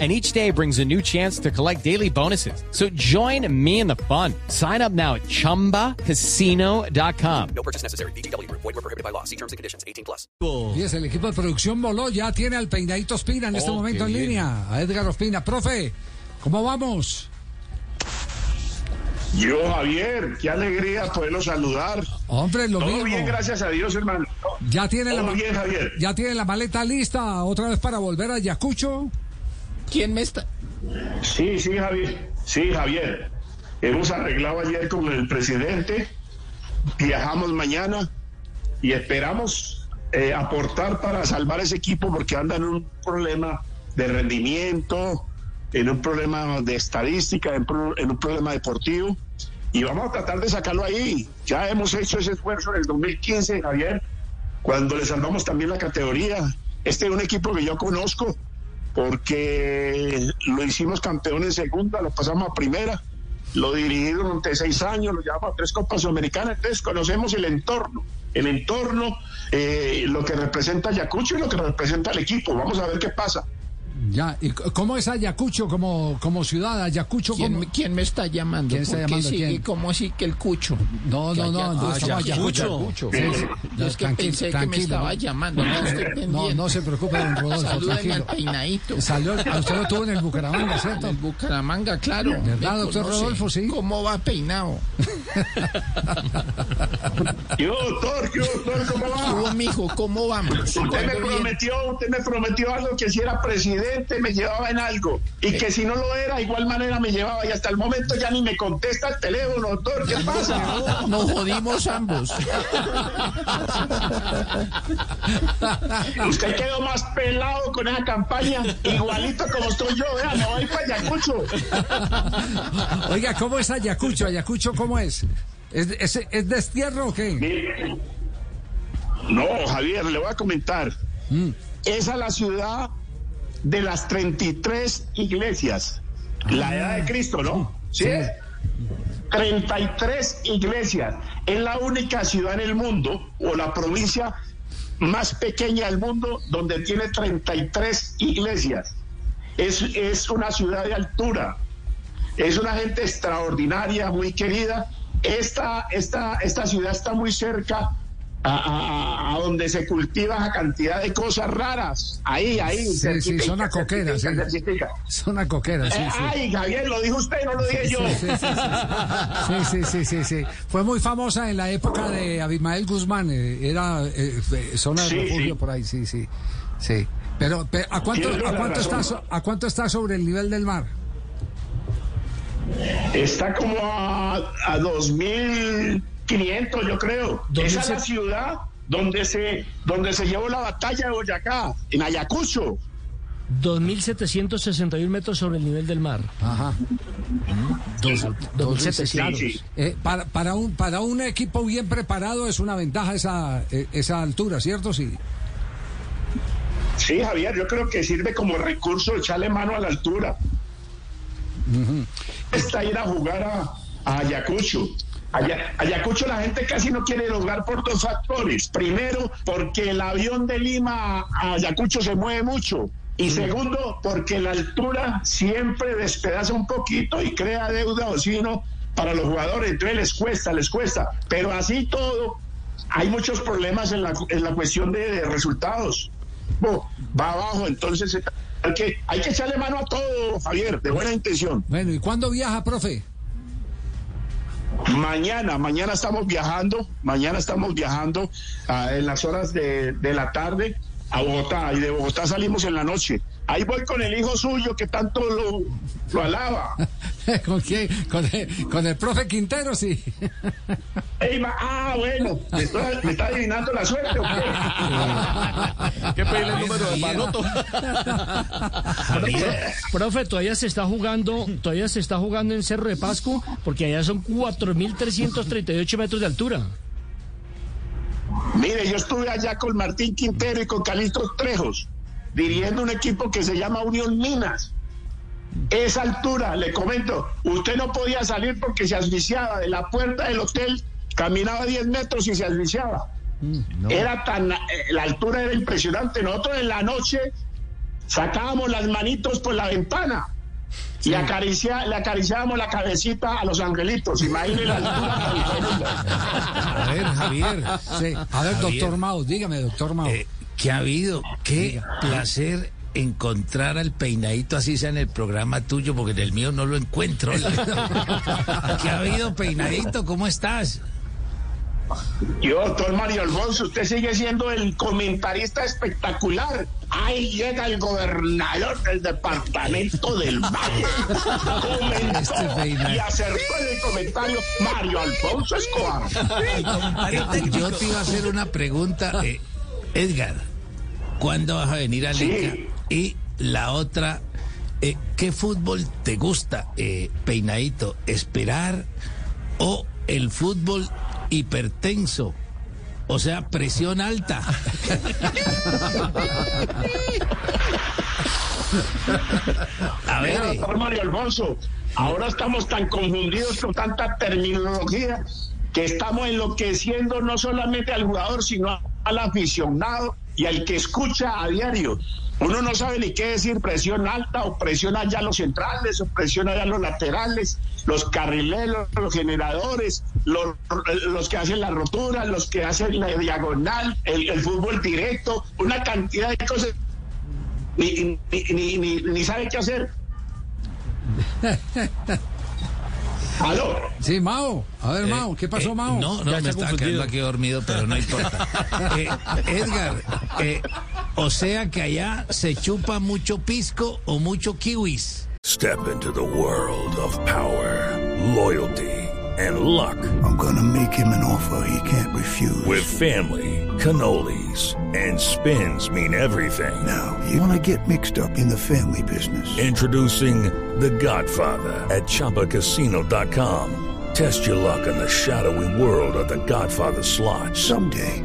And each day brings a new chance to collect daily bonuses. So join me in the fun. Sign up now at chumbacasino.com. No purchase necessary. BGW. Void were prohibited by law. See terms and conditions. 18 plus. Fíjese, el equipo de producción voló, ya tiene al peinadito Ospina en este momento en línea, a Edgar Ospina. Profe, ¿cómo vamos? Yo, Javier, qué alegría poderlo saludar. Hombre, lo Todo mismo. bien, gracias a Dios, hermano. Ya tiene, la, Todo ma- bien, Javier. ya tiene la maleta lista otra vez para volver a Yacucho. ¿Quién me está? Sí, sí, Javier. Sí, Javier. Hemos arreglado ayer con el presidente. Viajamos mañana y esperamos eh, aportar para salvar ese equipo porque anda en un problema de rendimiento, en un problema de estadística, en, en un problema deportivo. Y vamos a tratar de sacarlo ahí. Ya hemos hecho ese esfuerzo en el 2015, Javier, cuando le salvamos también la categoría. Este es un equipo que yo conozco porque lo hicimos campeón en segunda, lo pasamos a primera, lo dirigí durante seis años, lo llevamos a tres Copas Sudamericanas, entonces conocemos el entorno, el entorno, eh, lo que representa Ayacucho y lo que representa el equipo. Vamos a ver qué pasa. Ya, ¿y cómo es Ayacucho como, como ciudad? Ayacucho ¿Quién, como... me- quién me está llamando? ¿Quién está ¿Por qué llamando? sigue ¿Quién? como así que el cucho? No, no, no, no, Ah, estamos Ayacucho. Sí, sí. Yo es que Tranquilo, pensé que me tranquilo, estaba ¿no? llamando. No, estoy No, no se preocupe, don Rodolfo, al tranquilo. peinadito. Salió, usted lo tuvo en el Bucaramanga, ¿cierto? El Bucaramanga, claro. ¿Verdad, doctor conoce. Rodolfo? Sí. ¿Cómo va peinado? Yo, doctor, yo, doctor, ¿cómo ¿Qué va? hubo, mijo? ¿Cómo vamos? Usted me prometió, usted me prometió algo que si era presidente me llevaba en algo y que si no lo era, igual manera me llevaba y hasta el momento ya ni me contesta el teléfono, doctor, ¿qué pasa? Nos jodimos ambos. Usted quedó más pelado con esa campaña, igualito como estoy yo, vea, me voy para Ayacucho. Oiga, ¿cómo es Ayacucho? ¿Ayacucho cómo es? ¿Es, es, es destierro o qué? No, Javier, le voy a comentar. Esa es la ciudad de las 33 iglesias. La edad de Cristo, ¿no? ¿Sí? Sí. 33 iglesias. Es la única ciudad en el mundo o la provincia más pequeña del mundo donde tiene 33 iglesias. Es, es una ciudad de altura. Es una gente extraordinaria, muy querida. Esta, esta, esta ciudad está muy cerca a, a- a donde se cultiva esa cantidad de cosas raras. Ahí, ahí. Sí, sí, cerquitica, zona coquera, sí. cerquitica, cerquitica. Zona coquera, sí, Eh, sí. Ay, Javier, lo dijo usted, no lo dije yo. Sí, sí, sí, sí. Sí. Fue muy famosa en la época de Abimael Guzmán. eh, Era eh, eh, zona de refugio por ahí, sí, sí. Sí. Pero, pe- ¿a cuánto, a cuánto está so- a cuánto está sobre el nivel del mar? Está como a, a 2.500, yo creo. Esa es la ciudad donde se, donde se llevó la batalla de Boyacá, en Ayacucho. 2.761 metros sobre el nivel del mar. Ajá. Dos- 2.700. Sí, sí. Eh, para, para, un, para un equipo bien preparado es una ventaja esa, eh, esa altura, ¿cierto? Sí. Sí, Javier, yo creo que sirve como recurso echarle mano a la altura. Está ir a jugar a, a Ayacucho. Aya- Ayacucho la gente casi no quiere jugar por dos factores. Primero, porque el avión de Lima a Ayacucho se mueve mucho. Y segundo, porque la altura siempre despedaza un poquito y crea deuda o sino para los jugadores. Entonces les cuesta, les cuesta. Pero así todo, hay muchos problemas en la, en la cuestión de, de resultados. Bo, va abajo, entonces hay que, hay que echarle mano a todo, Javier, de buena intención. Bueno, ¿y cuándo viaja, profe? Mañana, mañana estamos viajando, mañana estamos viajando ah, en las horas de, de la tarde a Bogotá y de Bogotá salimos en la noche. Ahí voy con el hijo suyo que tanto lo, lo alaba. ¿Con quién? Con el, con el profe Quintero, sí. Ey, ma- ah, bueno, ¿me está, me está adivinando la suerte o qué? ¿Qué pedirle el número de Manoto? Profe, todavía se está jugando, todavía se está jugando en Cerro de Pasco, porque allá son 4.338 metros de altura. Mire, yo estuve allá con Martín Quintero y con Calixto Trejos, dirigiendo un equipo que se llama Unión Minas. Esa altura, le comento, usted no podía salir porque se asfixiaba de la puerta del hotel, caminaba 10 metros y se asfixiaba. Era tan, eh, la altura era impresionante. Nosotros en la noche sacábamos las manitos por la ventana y acaricia- le acariciábamos la cabecita a los angelitos. Imagínense la altura. A ver, Javier. Sí. A ver, Javier. doctor Mao, dígame, doctor Mao. Eh, ¿Qué ha habido? Qué placer encontrar al peinadito así sea en el programa tuyo, porque en el mío no lo encuentro. ¿Qué ha habido, peinadito? ¿Cómo estás? Yo, doctor Mario Alfonso, usted sigue siendo el comentarista espectacular. Ahí llega el gobernador del departamento del Valle. Comentó Este y acertó en el comentario Mario Alfonso Escobar. Yo te iba a hacer una pregunta. eh, Edgar, ¿cuándo vas a venir a Sí. Lica? Y la otra, eh, ¿qué fútbol te gusta, eh, peinadito? ¿Esperar o el fútbol hipertenso? O sea, presión alta. A ver, doctor Mario Alfonso, ahora estamos tan confundidos con tanta terminología que estamos enloqueciendo no solamente al jugador, sino al aficionado y al que escucha a diario. Uno no sabe ni qué decir presión alta o presión allá los centrales o presión allá los laterales, los carrileros, los generadores, los, los que hacen la rotura, los que hacen la diagonal, el, el fútbol directo, una cantidad de cosas. Ni, ni, ni, ni, ni sabe qué hacer. ¿Aló? Sí, Mao. A ver, Eh, Mao, ¿qué pasó, eh, Mao? No, no, Ya me está confundido. quedando aquí dormido, pero no importa. Eh, Edgar, eh, o sea que allá se chupa mucho pisco o mucho kiwis. Step into the world of power, loyalty, and luck. I'm gonna make him an offer he can't refuse. With family, cannolis, and spins mean everything. now, you wanna get mixed up in the family business. Introducing The Godfather at ChumbaCasino.com. Test your luck in the shadowy world of The Godfather slot. Someday,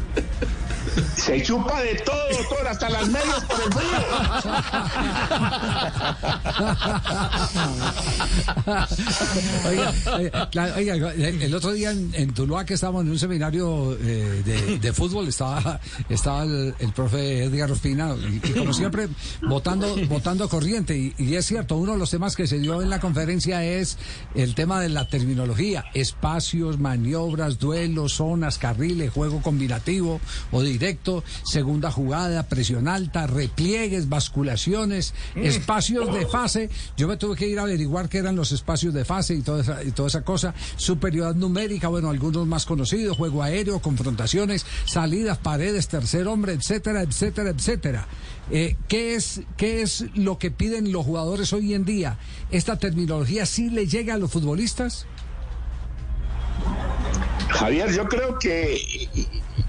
Se chupa de todo, doctor, hasta las medias por el frío. Oiga, oiga, el, otro día en, en Tuluá que estábamos en un seminario eh, de, fútbol estaba estaba el, profe Edgar Ospina y, y como siempre votando votando corriente. Y es cierto uno de los temas que se dio en la conferencia es el tema de la terminología. Espacios maniobras duelos zonas carriles juego combinativo o directo segunda jugada presión alta repliegues basculaciones espacios de fase. Yo me tuve que ir a averiguar qué eran los espacios de fase y toda esa, y toda esa cosa. Superioridad numérica bueno algunos más conocidos juego aéreo confrontaciones salidas paredes tercer hombre etcétera etcétera etcétera. Eh, ¿qué es qué es lo que piden los jugadores hoy en día esta terminología sí le llega a los futbolistas Javier, yo creo que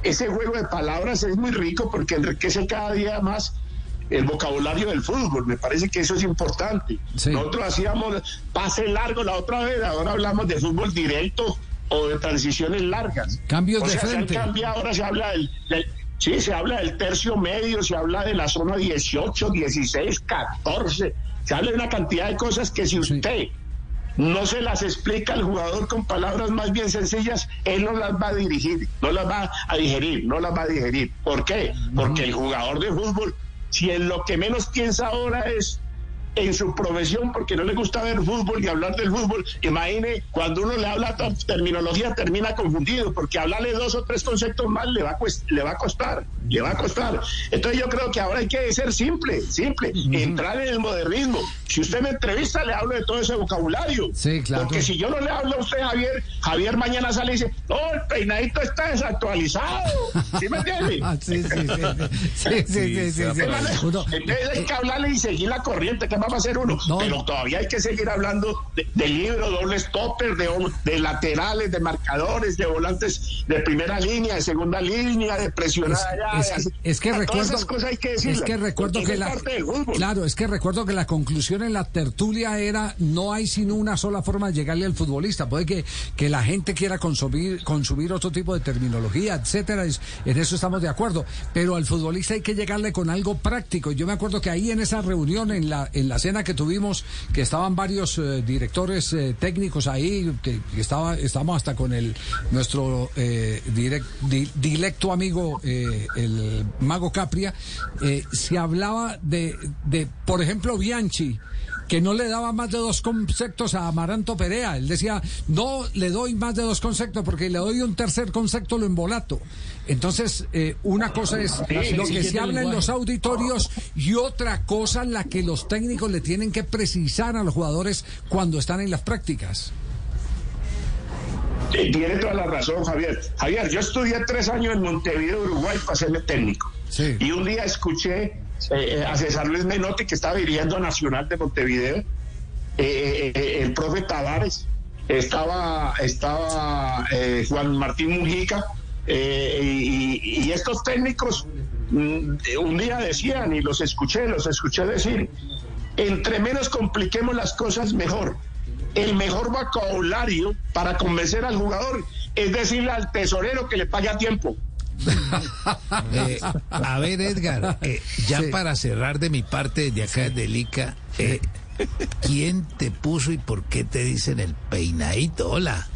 ese juego de palabras es muy rico porque enriquece cada día más el vocabulario del fútbol. Me parece que eso es importante. Sí. Nosotros hacíamos pase largo la otra vez, ahora hablamos de fútbol directo o de transiciones largas. Cambios O de se frente. ahora se habla del, del- sí, se habla del tercio medio, se habla de la zona 18, 16, 14, se habla de una cantidad de cosas que si Sí. No se las explica al jugador con palabras más bien sencillas, él no las va a dirigir, no las va a digerir, no las va a digerir. ¿Por qué? Porque el jugador de fútbol, si en lo que menos piensa ahora es en su profesión porque no le gusta ver fútbol y hablar del fútbol. Imagine, cuando uno le habla terminología termina confundido porque hablarle dos o tres conceptos más le va, le va a costar, le va a costar. Entonces yo creo que ahora hay que ser simple, simple, entrar en el modernismo. Si usted me entrevista le hablo de todo ese vocabulario. Sí, claro. Porque si yo no le hablo a usted, Javier, Javier mañana sale y dice, oh, el peinadito está desactualizado. ¿Sí me entiende? sí, sí, sí. Entonces hay eh, que hablarle y seguir la corriente. Que va a ser uno. No. Pero todavía hay que seguir hablando de, de libro, dobles toppers, de, de laterales, de marcadores, de volantes de primera línea, de segunda línea, de presionar Es, es- es que recuerdo esas cosas hay que es decirlas, que recuerdo que es la claro es que recuerdo que la conclusión en la tertulia era no hay sino una sola forma de llegarle al futbolista puede que, que la gente quiera consumir consumir otro tipo de terminología etcétera es- en eso estamos de acuerdo pero al futbolista hay que llegarle con algo práctico yo me acuerdo que ahí en esa reunión en la en la cena que tuvimos que estaban varios eh, directores eh, técnicos ahí que, que estaba estábamos hasta con el nuestro eh, direct- di- directo amigo el mago Capria se hablaba de, de por ejemplo Bianchi que no le daba más de dos conceptos a Amaranto Perea. Él decía, no le doy más de dos conceptos porque le doy un tercer concepto, lo embolato. Entonces, eh, una cosa es lo que se habla en los auditorios y otra cosa la que los técnicos le tienen que precisar a los jugadores cuando están en las prácticas. Tiene toda la razón, Javier. Javier, yo estudié tres años en Montevideo, Uruguay, para serme técnico. Sí. Y un día escuché eh, eh, a César Luis Menotti, que estaba dirigiendo a Nacional de Montevideo, eh, eh, el profe Tavares, estaba, estaba Juan Martín Mujica, y, y estos técnicos mm, un día decían, y los escuché, los escuché decir, entre menos compliquemos las cosas, mejor. El mejor vocabulario para convencer al jugador es decirle al tesorero que le pague a tiempo. Eh, a ver, Edgar, eh, ya Sí. para cerrar de mi parte desde acá de Lica, eh, ¿quién te puso y por qué te dicen el peinadito? Hola.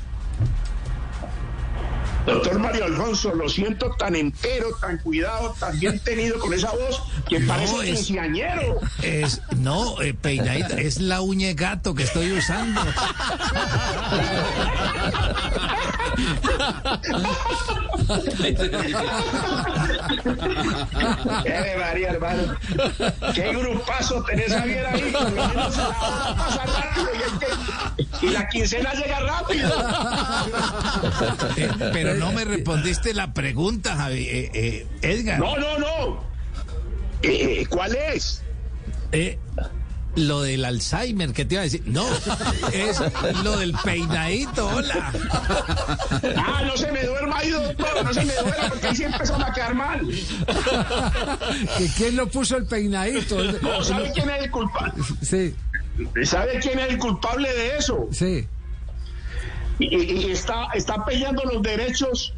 Doctor Mario Alfonso, lo siento tan entero, tan cuidado, tan bien tenido con esa voz que No, parece es- quinceañero. Es, no, eh, es la uña de gato que estoy usando. ¡Qué María, hermano! ¡Qué grupazo tenés a Javier ahí! Por lo menos la hora pasa rápido y, es que- y la quincena llega rápido. Eh, pero no me respondiste la pregunta, Javi. Eh, eh, Edgar. No, no, no. Eh, eh, ¿Cuál es? Eh, lo del Alzheimer, ¿qué te iba a decir? No, es lo del peinadito, hola. Ah, no se me duerma ahí, doctor, no se me duerma porque ahí sí empezó a quedar mal. ¿Que ¿Quién lo puso el peinadito? No, ¿sabe quién es el culpable? Sí, ¿Sabe quién es el culpable de eso? sí. Y, está, está peleando los derechos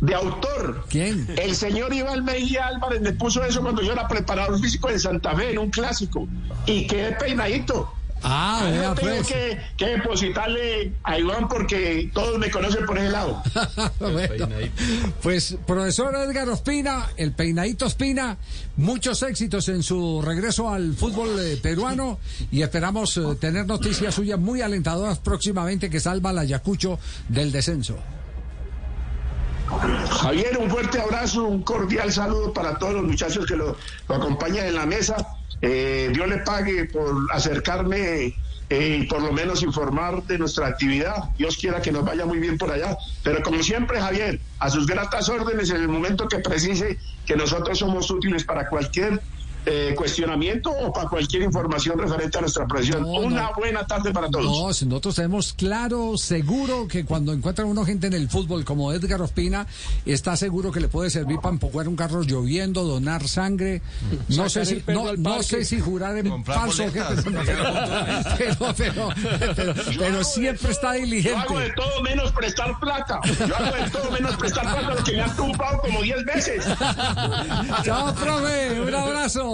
de autor. ¿Quién? El señor Iván Mejía Álvarez me puso eso cuando yo era preparador físico en Santa Fe en un clásico y quedé peinadito. Ah, Yo vea tengo pues. que, que depositarle a Iván porque todos me conocen por ese lado. Bueno, pues profesor Edgar Ospina, el peinadito Ospina, muchos éxitos en su regreso al fútbol eh, peruano y esperamos eh, tener noticias suyas muy alentadoras próximamente que salva al Ayacucho del descenso. Javier, un fuerte abrazo, un cordial saludo para todos los muchachos que lo, lo acompañan en la mesa. Eh, Dios le pague por acercarme eh, y por lo menos informar de nuestra actividad. Dios quiera que nos vaya muy bien por allá. Pero como siempre, Javier, a sus gratas órdenes en el momento que precise que nosotros somos útiles para cualquier eh, cuestionamiento o para cualquier información referente a nuestra profesión. No, Una no. buena tarde para todos. No, nosotros tenemos claro, seguro que cuando encuentran uno gente en el fútbol como Edgar Ospina, está seguro que le puede servir para empujar un carro lloviendo, donar sangre. No sé si, no, sé si jurar en falso, boletas. pero, pero, pero, pero- pero siempre está Yo hago de diligente. todo menos prestar plata. Yo hago de todo menos prestar plata porque me han tumbado como 10 veces. Chao, profe, un abrazo.